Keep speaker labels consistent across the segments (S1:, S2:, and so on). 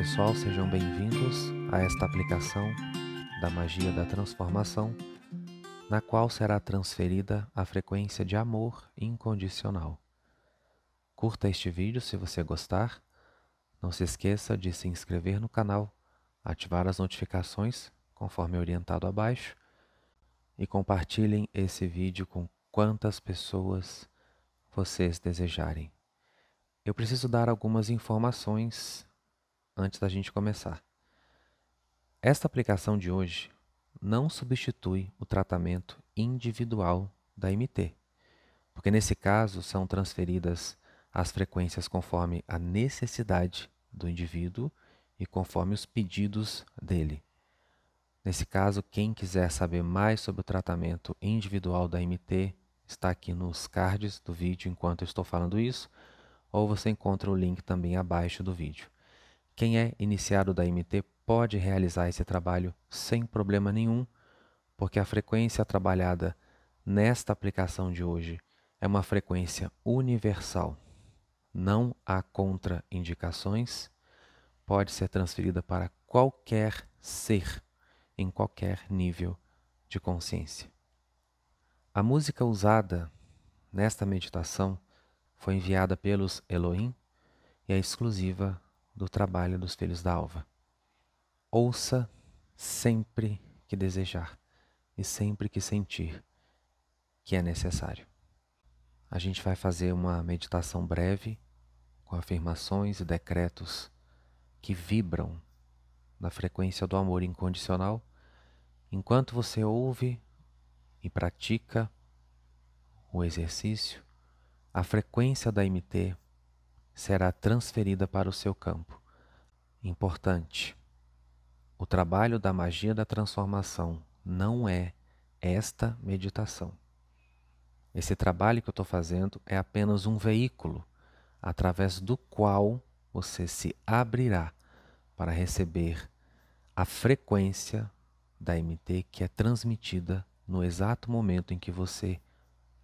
S1: pessoal, sejam bem-vindos a esta aplicação da magia da transformação, na qual será transferida a frequência de amor incondicional. Curta este vídeo se você gostar. Não se esqueça de se inscrever no canal, ativar as notificações conforme orientado abaixo e compartilhem esse vídeo com quantas pessoas vocês desejarem. Eu preciso dar algumas informações antes da gente começar. Esta aplicação de hoje não substitui o tratamento individual da MT, porque nesse caso são transferidas as frequências conforme a necessidade do indivíduo e conforme os pedidos dele. Nesse caso, quem quiser saber mais sobre o tratamento individual da MT, está aqui nos cards do vídeo enquanto eu estou falando isso, ou você encontra o link também abaixo do vídeo. Quem é iniciado da MT pode realizar esse trabalho sem problema nenhum, porque a frequência trabalhada nesta aplicação de hoje é uma frequência universal. Não há contraindicações, pode ser transferida para qualquer ser, em qualquer nível de consciência. A música usada nesta meditação foi enviada pelos Elohim e é exclusiva do trabalho dos filhos da alva. Ouça sempre que desejar e sempre que sentir que é necessário. A gente vai fazer uma meditação breve com afirmações e decretos que vibram na frequência do amor incondicional enquanto você ouve e pratica o exercício, a frequência da MT será transferida para o seu campo. Importante: o trabalho da magia da transformação não é esta meditação. Esse trabalho que eu estou fazendo é apenas um veículo através do qual você se abrirá para receber a frequência da MT que é transmitida no exato momento em que você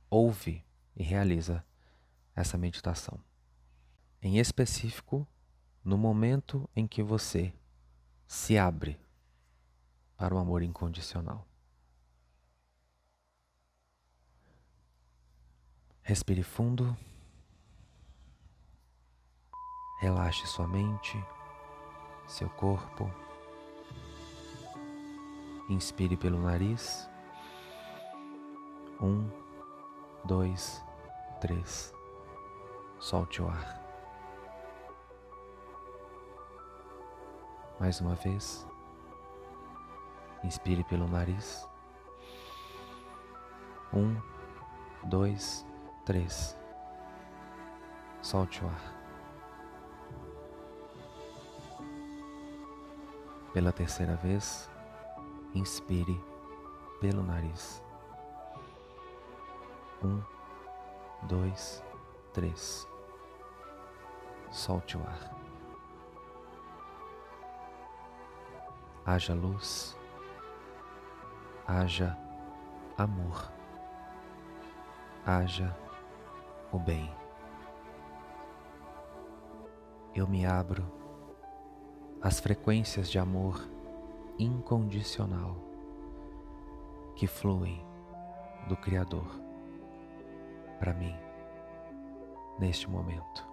S1: ouve e realiza essa meditação. Em específico, no momento em que você se abre para o amor incondicional. Respire fundo. Relaxe sua mente, seu corpo. Inspire pelo nariz. Um, dois, três. Solte o ar. Mais uma vez. Inspire pelo nariz. Um, dois, três. Solte o ar. Pela terceira vez, inspire pelo nariz. Um, dois, três. Solte o ar. Haja luz, haja amor, haja o bem. Eu me abro às frequências de amor incondicional que fluem do Criador para mim neste momento.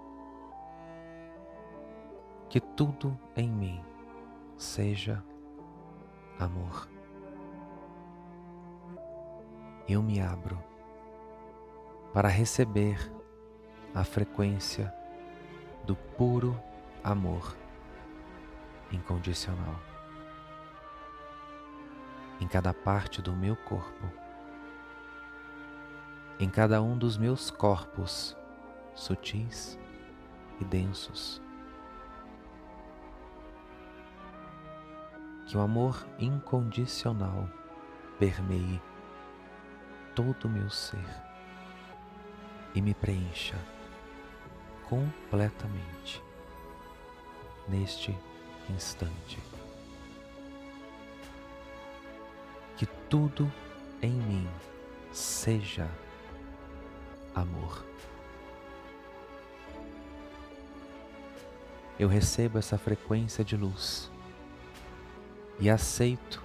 S1: Que tudo em mim seja amor. Eu me abro para receber a frequência do puro amor incondicional em cada parte do meu corpo em cada um dos meus corpos sutis e densos. Que o amor incondicional permeie todo o meu ser e me preencha completamente neste instante. Que tudo em mim seja amor. eu recebo essa frequência de luz e aceito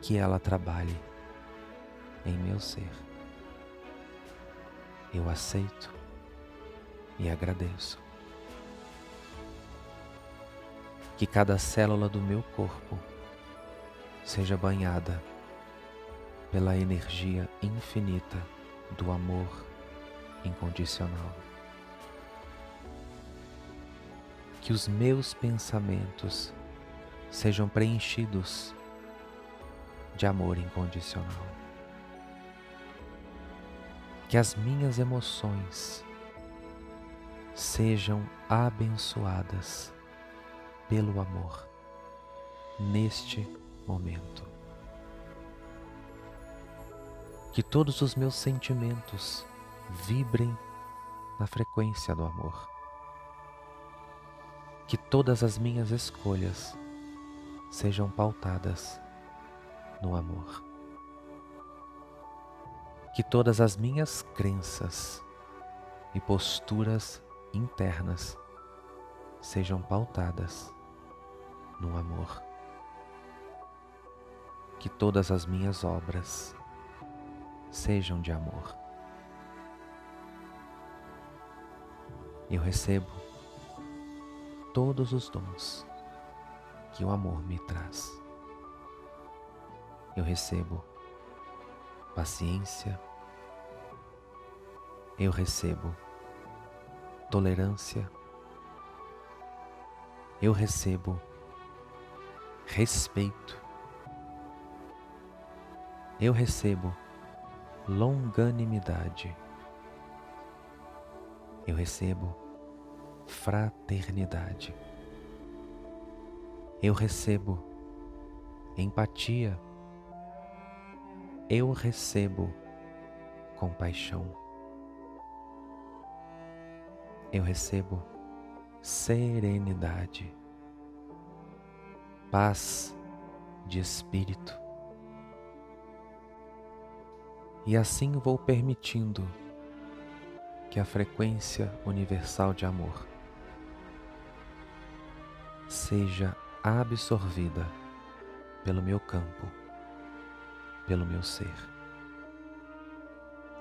S1: que ela trabalhe em meu ser. Eu aceito e agradeço. Que cada célula do meu corpo seja banhada pela energia infinita do amor incondicional. Que os meus pensamentos sejam preenchidos de amor incondicional. Que as minhas emoções sejam abençoadas pelo amor neste momento. Que todos os meus sentimentos vibrem na frequência do amor. Que todas as minhas escolhas sejam pautadas no amor. Que todas as minhas crenças e posturas internas sejam pautadas no amor. Que todas as minhas obras sejam de amor. Eu recebo todos os dons que o amor me traz. Eu recebo paciência, eu recebo tolerância, eu recebo respeito, eu recebo longanimidade, eu recebo fraternidade, eu recebo empatia, eu recebo compaixão, eu recebo serenidade, paz de espírito. E assim vou permitindo que a frequência universal de amor seja absorvida pelo meu campo, pelo meu ser.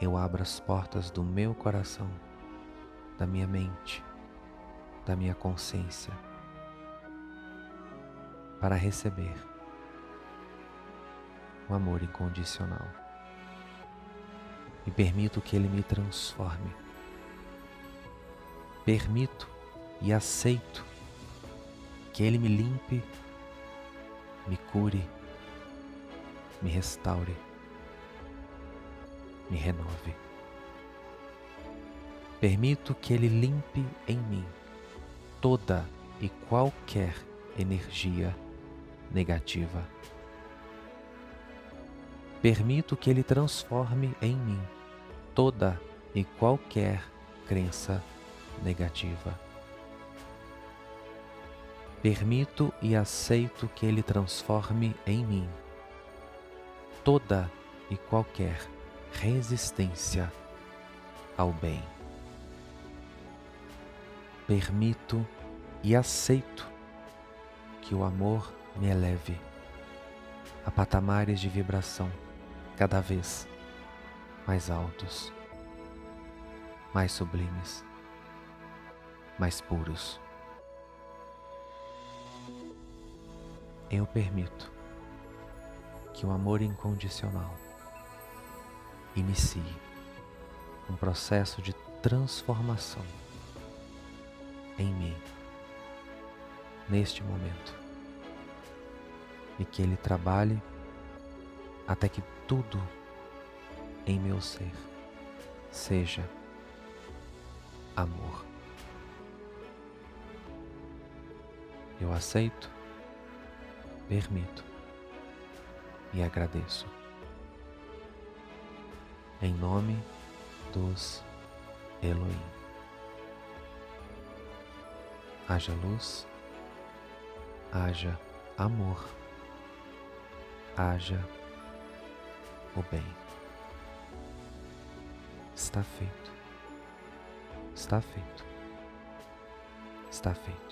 S1: Eu abro as portas do meu coração, da minha mente, da minha consciência, para receber o amor incondicional. E permito que ele me transforme. Permito e aceito que Ele me limpe, me cure, me restaure, me renove. Permito que Ele limpe em mim toda e qualquer energia negativa. Permito que Ele transforme em mim toda e qualquer crença negativa. Permito e aceito que Ele transforme em mim toda e qualquer resistência ao bem. Permito e aceito que o amor me eleve a patamares de vibração cada vez mais altos, mais sublimes, mais puros. Eu permito que o amor incondicional inicie um processo de transformação em mim neste momento e que ele trabalhe até que tudo em meu ser seja amor. Eu aceito permito e agradeço. Em nome dos Elohim. Haja luz, haja amor, haja o bem. Está feito, está feito, está feito.